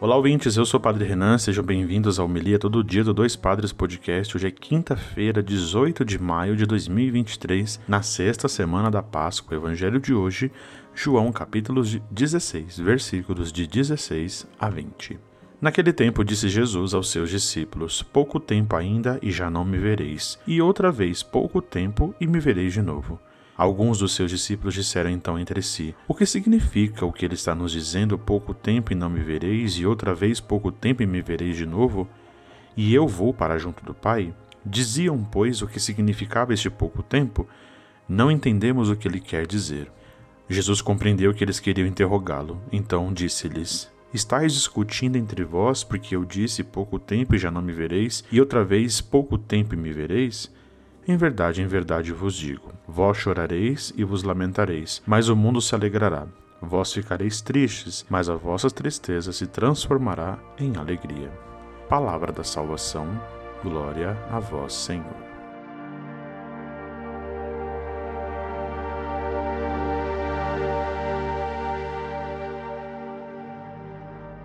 Olá, ouvintes. Eu sou o Padre Renan. Sejam bem-vindos ao Melia Todo Dia do Dois Padres Podcast. Hoje é quinta-feira, 18 de maio de 2023, na sexta semana da Páscoa. O evangelho de hoje, João, capítulo 16, versículos de 16 a 20. Naquele tempo disse Jesus aos seus discípulos: Pouco tempo ainda e já não me vereis, e outra vez pouco tempo e me vereis de novo. Alguns dos seus discípulos disseram então entre si: O que significa o que ele está nos dizendo? Pouco tempo e não me vereis, e outra vez pouco tempo e me vereis de novo? E eu vou para junto do Pai? Diziam, pois, o que significava este pouco tempo? Não entendemos o que ele quer dizer. Jesus compreendeu que eles queriam interrogá-lo, então disse-lhes: Estais discutindo entre vós, porque eu disse pouco tempo e já não me vereis, e outra vez pouco tempo e me vereis? Em verdade, em verdade vos digo: vós chorareis e vos lamentareis, mas o mundo se alegrará. Vós ficareis tristes, mas a vossa tristeza se transformará em alegria. Palavra da salvação, glória a vós, Senhor.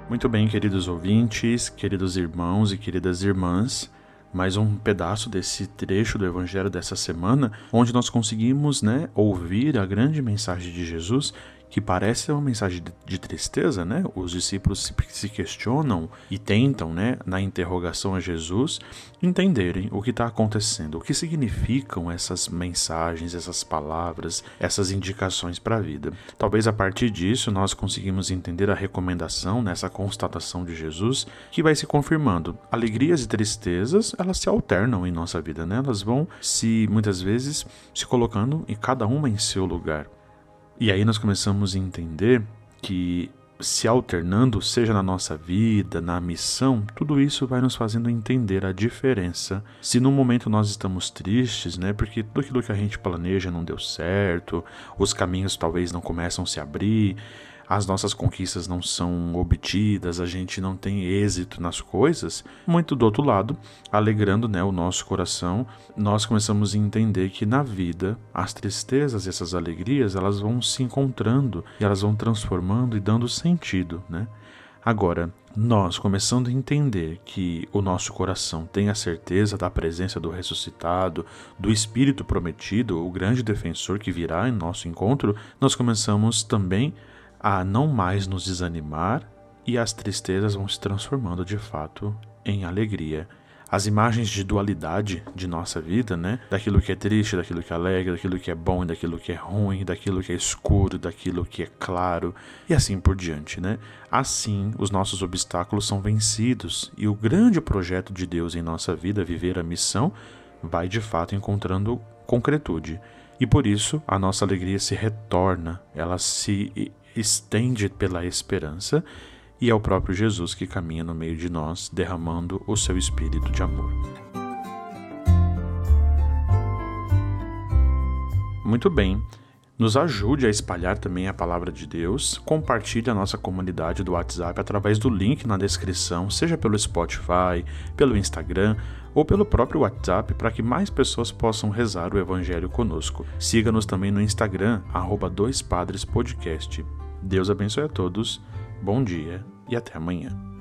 Muito bem, queridos ouvintes, queridos irmãos e queridas irmãs mais um pedaço desse trecho do evangelho dessa semana, onde nós conseguimos, né, ouvir a grande mensagem de Jesus que parece uma mensagem de tristeza, né? Os discípulos se questionam e tentam, né, na interrogação a Jesus, entenderem o que está acontecendo, o que significam essas mensagens, essas palavras, essas indicações para a vida. Talvez a partir disso nós conseguimos entender a recomendação nessa constatação de Jesus, que vai se confirmando. Alegrias e tristezas, elas se alternam em nossa vida, né? Elas vão se muitas vezes se colocando e cada uma em seu lugar. E aí nós começamos a entender que se alternando, seja na nossa vida, na missão, tudo isso vai nos fazendo entender a diferença. Se no momento nós estamos tristes, né, porque tudo aquilo que a gente planeja não deu certo, os caminhos talvez não começam a se abrir, as nossas conquistas não são obtidas, a gente não tem êxito nas coisas, muito do outro lado, alegrando né, o nosso coração, nós começamos a entender que na vida as tristezas e essas alegrias elas vão se encontrando e elas vão transformando e dando sentido, né? Agora, nós começando a entender que o nosso coração tem a certeza da presença do ressuscitado, do Espírito prometido, o grande defensor que virá em nosso encontro, nós começamos também a não mais nos desanimar e as tristezas vão se transformando de fato em alegria. As imagens de dualidade de nossa vida, né? Daquilo que é triste, daquilo que é alegre, daquilo que é bom e daquilo que é ruim, daquilo que é escuro, daquilo que é claro e assim por diante, né? Assim, os nossos obstáculos são vencidos e o grande projeto de Deus em nossa vida, viver a missão, vai de fato encontrando concretude. E por isso a nossa alegria se retorna, ela se estende pela esperança e é o próprio Jesus que caminha no meio de nós, derramando o seu espírito de amor. Muito bem. Nos ajude a espalhar também a palavra de Deus. Compartilhe a nossa comunidade do WhatsApp através do link na descrição, seja pelo Spotify, pelo Instagram ou pelo próprio WhatsApp, para que mais pessoas possam rezar o Evangelho conosco. Siga-nos também no Instagram, arroba Deus abençoe a todos, bom dia e até amanhã.